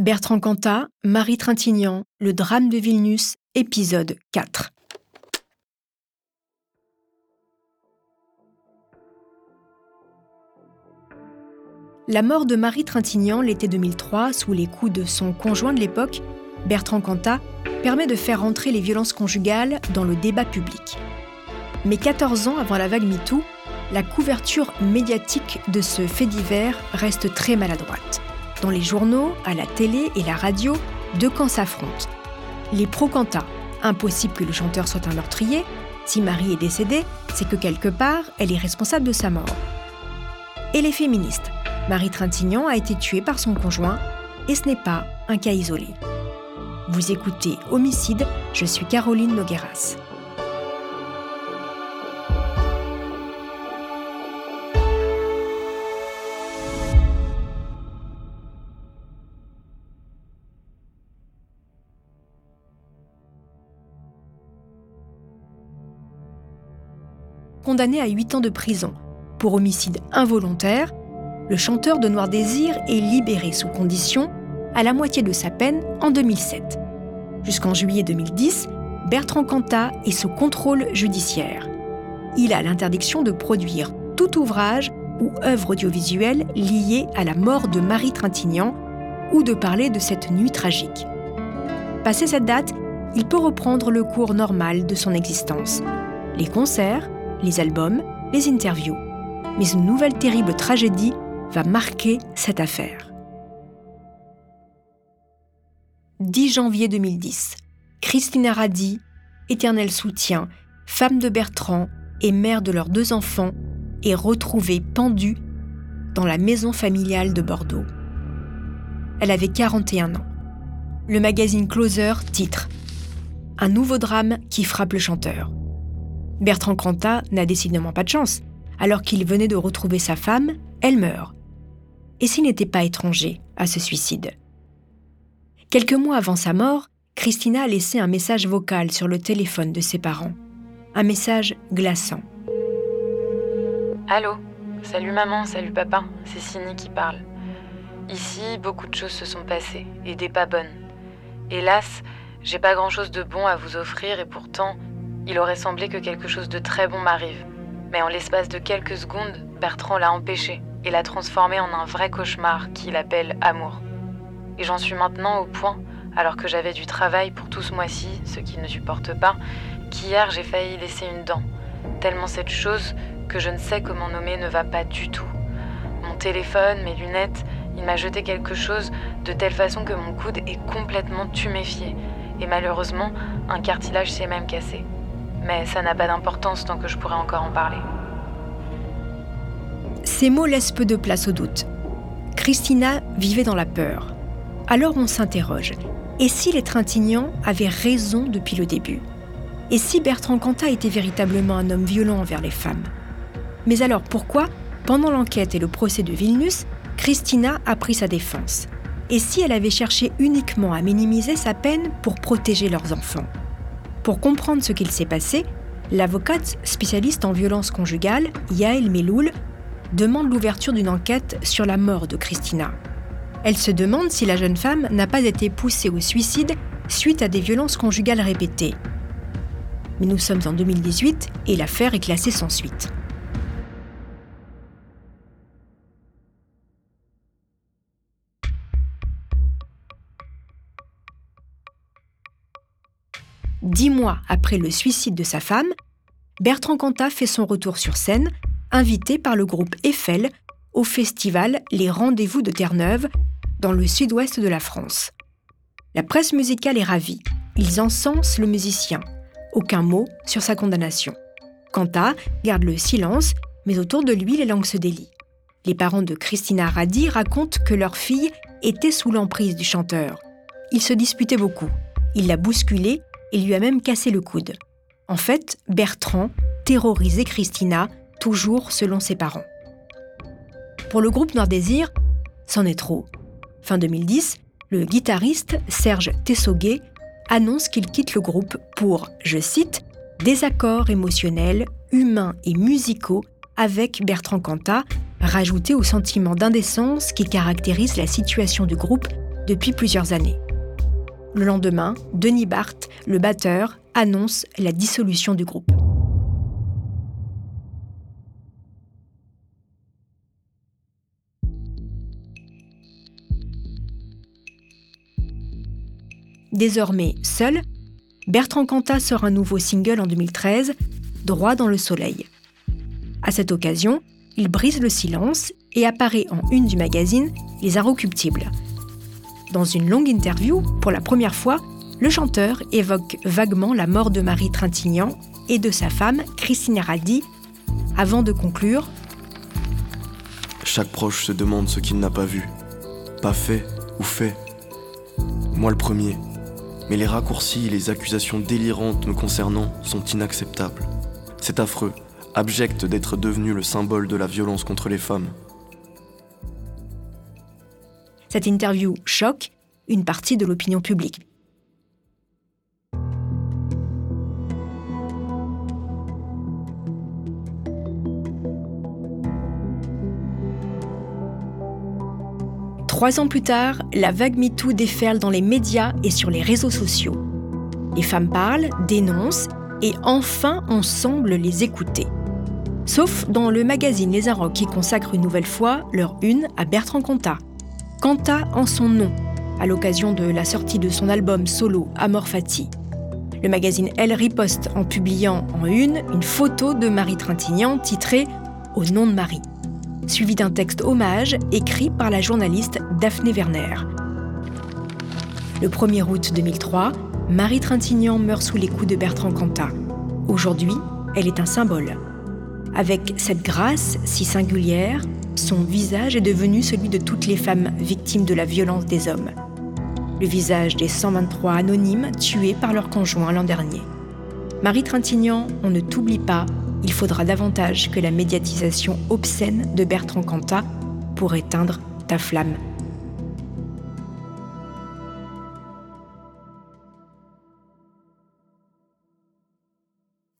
Bertrand Cantat, Marie Trintignant, Le drame de Vilnius, épisode 4. La mort de Marie Trintignant l'été 2003, sous les coups de son conjoint de l'époque, Bertrand Cantat, permet de faire entrer les violences conjugales dans le débat public. Mais 14 ans avant la vague MeToo, la couverture médiatique de ce fait divers reste très maladroite. Dans les journaux, à la télé et la radio, deux camps s'affrontent. Les pro-Quentin, impossible que le chanteur soit un meurtrier. Si Marie est décédée, c'est que quelque part, elle est responsable de sa mort. Et les féministes, Marie Trintignant a été tuée par son conjoint, et ce n'est pas un cas isolé. Vous écoutez Homicide, je suis Caroline Nogueras. Condamné à 8 ans de prison pour homicide involontaire, le chanteur de Noir Désir est libéré sous condition à la moitié de sa peine en 2007. Jusqu'en juillet 2010, Bertrand Cantat est sous contrôle judiciaire. Il a l'interdiction de produire tout ouvrage ou œuvre audiovisuelle liée à la mort de Marie Trintignant ou de parler de cette nuit tragique. Passé cette date, il peut reprendre le cours normal de son existence. Les concerts, les albums, les interviews. Mais une nouvelle terrible tragédie va marquer cette affaire. 10 janvier 2010. Christina Radi, éternel soutien, femme de Bertrand et mère de leurs deux enfants, est retrouvée pendue dans la maison familiale de Bordeaux. Elle avait 41 ans. Le magazine Closer titre Un nouveau drame qui frappe le chanteur. Bertrand Cantat n'a décidément pas de chance. Alors qu'il venait de retrouver sa femme, elle meurt. Et s'il n'était pas étranger à ce suicide? Quelques mois avant sa mort, Christina a laissé un message vocal sur le téléphone de ses parents. Un message glaçant. Allô? Salut maman, salut papa, c'est Cindy qui parle. Ici, beaucoup de choses se sont passées, et des pas bonnes. Hélas, j'ai pas grand chose de bon à vous offrir et pourtant, il aurait semblé que quelque chose de très bon m'arrive. Mais en l'espace de quelques secondes, Bertrand l'a empêché et l'a transformé en un vrai cauchemar qu'il appelle amour. Et j'en suis maintenant au point, alors que j'avais du travail pour tout ce mois-ci, ce qu'il ne supporte pas, qu'hier j'ai failli laisser une dent. Tellement cette chose que je ne sais comment nommer ne va pas du tout. Mon téléphone, mes lunettes, il m'a jeté quelque chose de telle façon que mon coude est complètement tuméfié. Et malheureusement, un cartilage s'est même cassé mais ça n'a pas d'importance tant que je pourrais encore en parler. Ces mots laissent peu de place au doute. Christina vivait dans la peur. Alors on s'interroge. Et si les Trintignants avaient raison depuis le début? Et si Bertrand Cantat était véritablement un homme violent envers les femmes? Mais alors pourquoi, pendant l'enquête et le procès de Vilnius, Christina a pris sa défense? Et si elle avait cherché uniquement à minimiser sa peine pour protéger leurs enfants? Pour comprendre ce qu'il s'est passé, l'avocate spécialiste en violence conjugale, Yael Meloul, demande l'ouverture d'une enquête sur la mort de Christina. Elle se demande si la jeune femme n'a pas été poussée au suicide suite à des violences conjugales répétées. Mais nous sommes en 2018 et l'affaire est classée sans suite. Dix mois après le suicide de sa femme, Bertrand Cantat fait son retour sur scène, invité par le groupe Eiffel au festival Les Rendez-vous de Terre-Neuve, dans le sud-ouest de la France. La presse musicale est ravie. Ils encensent le musicien. Aucun mot sur sa condamnation. Cantat garde le silence, mais autour de lui, les langues se délient. Les parents de Christina Radi racontent que leur fille était sous l'emprise du chanteur. Ils se disputaient beaucoup. Il l'a bousculée il lui a même cassé le coude. En fait, Bertrand terrorisait Christina, toujours selon ses parents. Pour le groupe Noir Désir, c'en est trop. Fin 2010, le guitariste Serge Tessoguet annonce qu'il quitte le groupe pour, je cite, désaccords émotionnels, humains et musicaux avec Bertrand Cantat, rajouté au sentiment d'indécence qui caractérise la situation du groupe depuis plusieurs années. Le lendemain, Denis Barthes, le batteur, annonce la dissolution du groupe. Désormais seul, Bertrand Cantat sort un nouveau single en 2013, Droit dans le soleil. À cette occasion, il brise le silence et apparaît en une du magazine Les Inrecuptibles. Dans une longue interview, pour la première fois, le chanteur évoque vaguement la mort de Marie Trintignant et de sa femme, Christine Radi, avant de conclure Chaque proche se demande ce qu'il n'a pas vu, pas fait ou fait. Moi le premier. Mais les raccourcis et les accusations délirantes me concernant sont inacceptables. C'est affreux, abject d'être devenu le symbole de la violence contre les femmes. Cette interview choque une partie de l'opinion publique. Trois ans plus tard, la vague MeToo déferle dans les médias et sur les réseaux sociaux. Les femmes parlent, dénoncent, et enfin on semble les écouter. Sauf dans le magazine Les Arocs qui consacre une nouvelle fois leur une à Bertrand Cantat. Cantat en son nom, à l'occasion de la sortie de son album solo Amor Fati. Le magazine Elle riposte en publiant en une une photo de Marie Trintignant titrée Au nom de Marie, suivi d'un texte hommage écrit par la journaliste Daphné Werner. Le 1er août 2003, Marie Trintignant meurt sous les coups de Bertrand Cantat. Aujourd'hui, elle est un symbole. Avec cette grâce si singulière, son visage est devenu celui de toutes les femmes victimes de la violence des hommes. Le visage des 123 anonymes tués par leur conjoint l'an dernier. Marie Trintignant, on ne t'oublie pas, il faudra davantage que la médiatisation obscène de Bertrand Cantat pour éteindre ta flamme.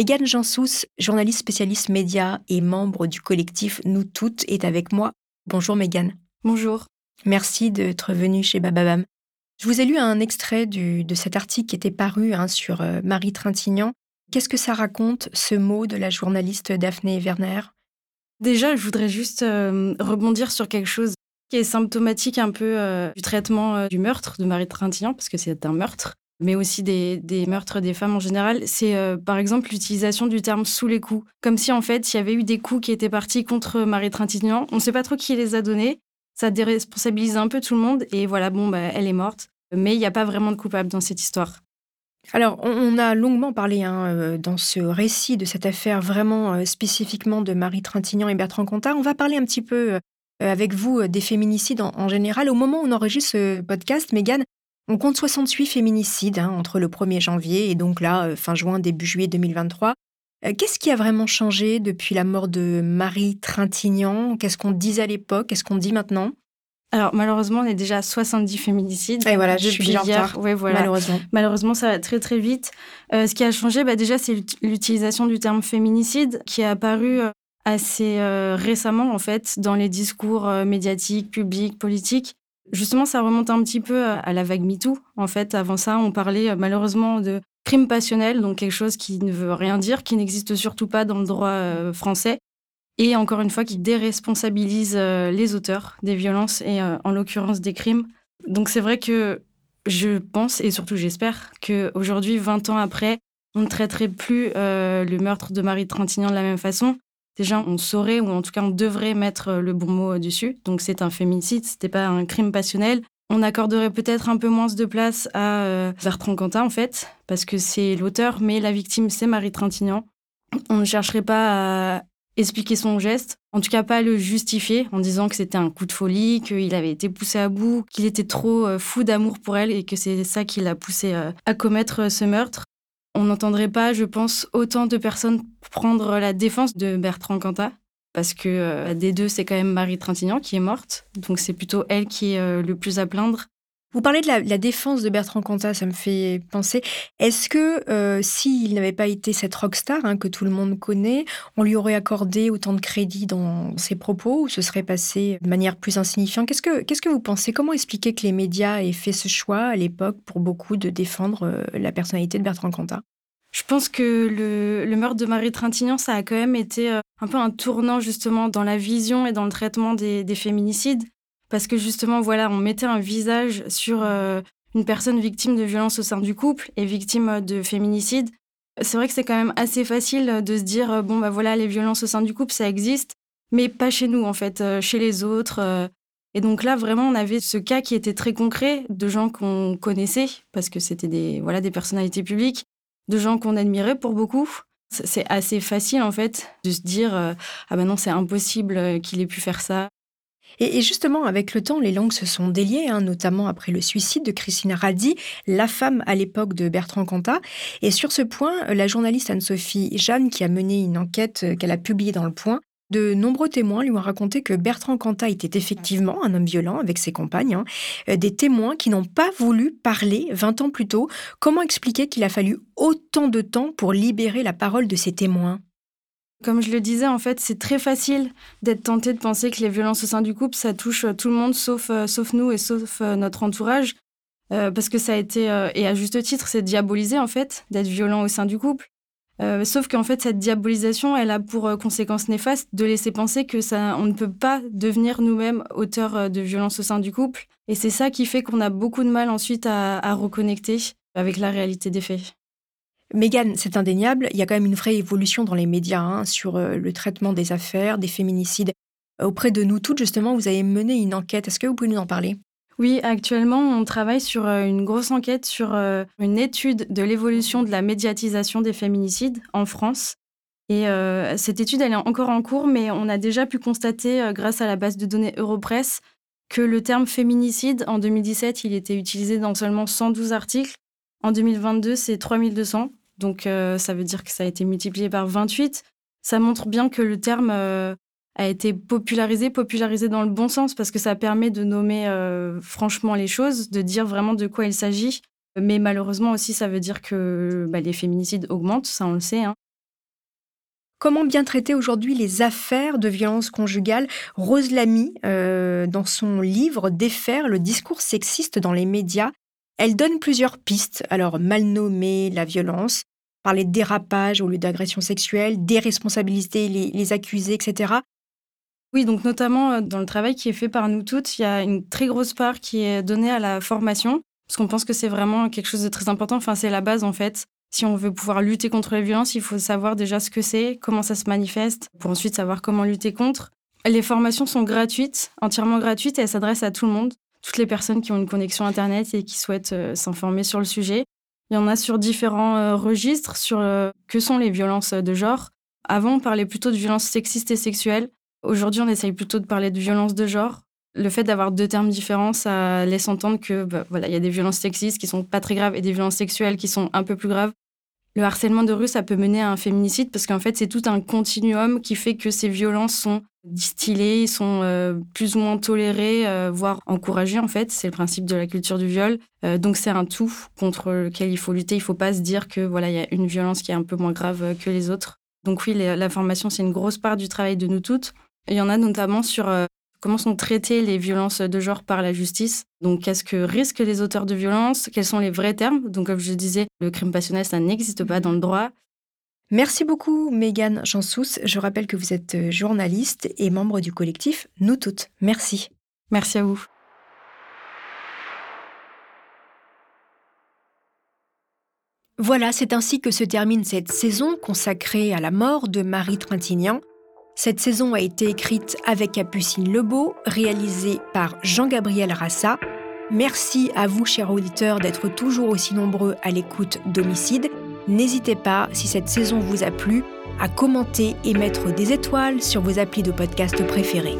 Mégane Jansous, journaliste spécialiste médias et membre du collectif Nous Toutes, est avec moi. Bonjour Mégane. Bonjour. Merci d'être venue chez Bababam. Je vous ai lu un extrait de cet article qui était paru hein, sur euh, Marie Trintignant. Qu'est-ce que ça raconte, ce mot de la journaliste Daphné Werner? Déjà, je voudrais juste euh, rebondir sur quelque chose qui est symptomatique un peu euh, du traitement du meurtre de Marie Trintignant, parce que c'est un meurtre mais aussi des, meurtres des femmes en général, c'est euh, par exemple l'utilisation du terme sous les coups. Comme si en fait il y avait eu des coups qui étaient partis contre Marie Trintignant. On ne sait pas trop qui les a donnés. Ça déresponsabilise un peu tout le monde et voilà, bon, bah, elle est morte. Mais il n'y a pas vraiment de coupable dans cette histoire. Alors, on a longuement parlé hein, euh, dans ce récit de cette affaire vraiment euh, spécifiquement de Marie Trintignant et Bertrand Cantat. On va parler un petit peu avec vous des féminicides en, en, général. Au moment où on enregistre ce podcast, Mégane, on compte 68 féminicides hein, entre le 1er janvier et donc là, euh, fin juin, début juillet 2023. Euh, qu'est-ce qui a vraiment changé depuis la mort de Marie Trintignant? Qu'est-ce qu'on disait à l'époque? Qu'est-ce qu'on dit maintenant? Alors malheureusement, on est déjà à 70 féminicides. Et voilà, je suis en retard. voilà. Malheureusement. Malheureusement, ça va très très vite. Euh, ce qui a changé, bah, déjà, c'est l'utilisation du terme féminicide qui est apparu assez récemment en fait dans les discours médiatiques, publics, politiques. Justement, ça remonte un petit peu à la vague MeToo. En fait, avant ça, on parlait euh, malheureusement de crime passionnel, donc quelque chose qui ne veut rien dire, qui n'existe surtout pas dans le droit euh, français, et encore une fois, qui déresponsabilise euh, les auteurs des violences et en l'occurrence des crimes. Donc c'est vrai que je pense, et surtout j'espère, qu'aujourd'hui, 20 ans après, on ne traiterait plus le meurtre de Marie Trintignant de la même façon, déjà on saurait ou en tout cas on devrait mettre euh, le bon mot euh, dessus. Donc c'est un féminicide, c'était pas un crime passionnel. On accorderait peut-être un peu moins de place à euh, Bertrand en fait, parce que c'est l'auteur, mais la victime c'est Marie Trintignant. On ne chercherait pas à expliquer son geste, en tout cas pas le justifier en disant que c'était un coup de folie, qu'il avait été poussé à bout, qu'il était trop euh, fou d'amour pour elle et que c'est ça qui l'a poussé à commettre ce meurtre. On n'entendrait pas, je pense, autant de personnes prendre la défense de Bertrand Cantat, parce que des deux, c'est quand même Marie Trintignant qui est morte, donc c'est plutôt elle qui est le plus à plaindre. Vous parlez de la, défense de Bertrand Cantat, ça me fait penser. Est-ce que euh, s'il n'avait pas été cette rockstar hein, que tout le monde connaît, on lui aurait accordé autant de crédit dans ses propos ou ce serait passé de manière plus insignifiante? Qu'est-ce que, vous pensez? Comment expliquer que les médias aient fait ce choix à l'époque pour beaucoup de défendre euh, la personnalité de Bertrand Cantat? Je pense que le, meurtre de Marie Trintignant, ça a quand même été euh, un peu un tournant justement dans la vision et dans le traitement des féminicides parce que justement, voilà, on mettait un visage sur euh, une personne victime de violence au sein du couple et victime de féminicide. C'est vrai que c'est quand même assez facile de se dire, euh, bon, bah voilà, les violences au sein du couple, ça existe, mais pas chez nous, en fait, euh, chez les autres. Et donc là, vraiment, on avait ce cas qui était très concret de gens qu'on connaissait, parce que c'était des, voilà, des personnalités publiques, de gens qu'on admirait pour beaucoup. C'est assez facile, en fait, de se dire, ah ben non, c'est impossible qu'il ait pu faire ça. Et, justement, avec le temps, les langues se sont déliées, hein, notamment après le suicide de Christina Radi, la femme à l'époque de Bertrand Cantat. Et sur ce point, la journaliste Anne-Sophie Jeanne, qui a mené une enquête euh, qu'elle a publiée dans Le Point, de nombreux témoins lui ont raconté que Bertrand Cantat était effectivement un homme violent avec ses compagnes. Hein. Euh, des témoins qui n'ont pas voulu parler 20 ans plus tôt. Comment expliquer qu'il a fallu autant de temps pour libérer la parole de ces témoins? Comme je le disais, en fait, c'est très facile d'être tenté de penser que les violences au sein du couple, ça touche euh, tout le monde sauf, euh, sauf nous et sauf euh, notre entourage. parce que ça a été, et à juste titre, c'est diabolisé, en fait, d'être violent au sein du couple. sauf qu'en fait, cette diabolisation, elle a pour conséquence néfaste de laisser penser que ça, on ne peut pas devenir nous-mêmes auteurs de violences au sein du couple. Et c'est ça qui fait qu'on a beaucoup de mal ensuite à reconnecter avec la réalité des faits. Mégane, c'est indéniable, il y a quand même une vraie évolution dans les médias hein, sur euh, le traitement des affaires, des féminicides. Euh, auprès de nous toutes, justement, vous avez mené une enquête. Est-ce que vous pouvez nous en parler? Oui, actuellement, on travaille sur euh, une grosse enquête sur une étude de l'évolution de la médiatisation des féminicides en France. Et cette étude, elle est encore en cours, mais on a déjà pu constater, grâce à la base de données Europress, que le terme féminicide, en 2017, il était utilisé dans seulement 112 articles. En 2022, c'est 3200. Donc euh, ça veut dire que ça a été multiplié par 28. Ça montre bien que le terme euh, a été popularisé, popularisé dans le bon sens, parce que ça permet de nommer euh, franchement les choses, de dire vraiment de quoi il s'agit. Mais malheureusement aussi, ça veut dire que bah, les féminicides augmentent, ça on le sait. Hein. Comment bien traiter aujourd'hui les affaires de violence conjugale? Rose Lamy, dans son livre Défaire le discours sexiste dans les médias, elle donne plusieurs pistes, alors mal nommer la violence, parler de dérapage au lieu d'agression sexuelle, déresponsabiliser les, les accusés, etc. Oui, donc notamment euh, dans le travail qui est fait par nous toutes, il y a une très grosse part qui est donnée à la formation, parce qu'on pense que c'est vraiment quelque chose de très important. Enfin, c'est la base en fait. Si on veut pouvoir lutter contre les violences, il faut savoir déjà ce que c'est, comment ça se manifeste, pour ensuite savoir comment lutter contre. Les formations sont gratuites, entièrement gratuites, et elles s'adressent à tout le monde, toutes les personnes qui ont une connexion Internet et qui souhaitent euh, s'informer sur le sujet. Il y en a sur différents euh, registres, sur euh, que sont les violences de genre. Avant, on parlait plutôt de violences sexistes et sexuelles. Aujourd'hui, on essaye plutôt de parler de violences de genre. Le fait d'avoir deux termes différents, ça laisse entendre que bah, voilà, il y a des violences sexistes qui sont pas très graves et des violences sexuelles qui sont un peu plus graves. Le harcèlement de rue, ça peut mener à un féminicide parce qu'en fait, c'est tout un continuum qui fait que ces violences sont distillées, sont euh, plus ou moins tolérées, euh, voire encouragées en fait. C'est le principe de la culture du viol. Euh, donc c'est un tout contre lequel il faut lutter. Il ne faut pas se dire que voilà, il y a une violence qui est un peu moins grave que les autres. Donc oui, la formation, c'est une grosse part du travail de nous toutes. Il y en a notamment sur comment sont traitées les violences de genre par la justice? Donc, qu'est-ce que risquent les auteurs de violences? Quels sont les vrais termes? Donc, comme je disais, le crime passionnel, ça n'existe pas dans le droit. Merci beaucoup, Mégane Jansous. Je rappelle que vous êtes euh, journaliste et membre du collectif Nous Toutes. Merci. Merci à vous. Voilà, c'est ainsi que se termine cette saison consacrée à la mort de Marie Trintignant. Cette saison a été écrite avec Capucine Lebeau, réalisée par Jean-Gabriel Rassa. Merci à vous, chers auditeurs, d'être toujours aussi nombreux à l'écoute d'Homicide. N'hésitez pas, si cette saison vous a plu, à commenter et mettre des étoiles sur vos applis de podcast préférés.